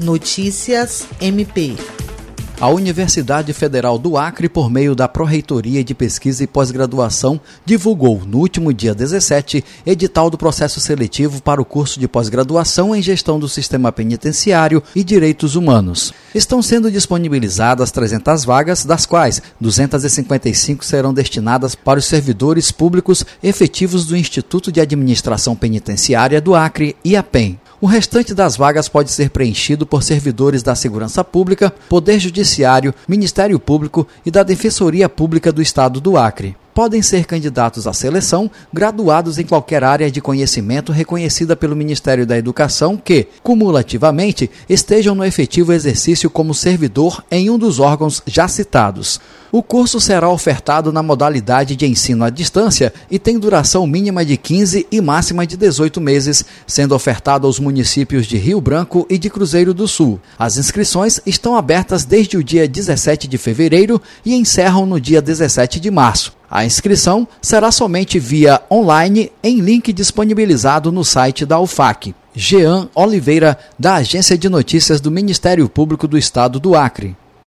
Notícias MP. A Universidade Federal do Acre, por meio da Pró-Reitoria de Pesquisa e Pós-Graduação, divulgou, no último dia 17, edital do processo seletivo para o curso de pós-graduação em Gestão do Sistema Penitenciário e Direitos Humanos. Estão sendo disponibilizadas 300 vagas, das quais 255 serão destinadas para os servidores públicos efetivos do Instituto de Administração Penitenciária do Acre, IAPEM. O restante das vagas pode ser preenchido por servidores da Segurança Pública, Poder Judiciário, Ministério Público e da Defensoria Pública do Estado do Acre podem ser candidatos à seleção graduados em qualquer área de conhecimento reconhecida pelo Ministério da Educação que, cumulativamente, estejam no efetivo exercício como servidor em um dos órgãos já citados. O curso será ofertado na modalidade de ensino à distância e tem duração mínima de 15 e máxima de 18 meses, sendo ofertado aos municípios de Rio Branco e de Cruzeiro do Sul. As inscrições estão abertas desde o dia 17 de fevereiro e encerram no dia 17 de março. A inscrição será somente via online em link disponibilizado no site da UFAC. Jean Oliveira, da Agência de Notícias do Ministério Público do Estado do Acre.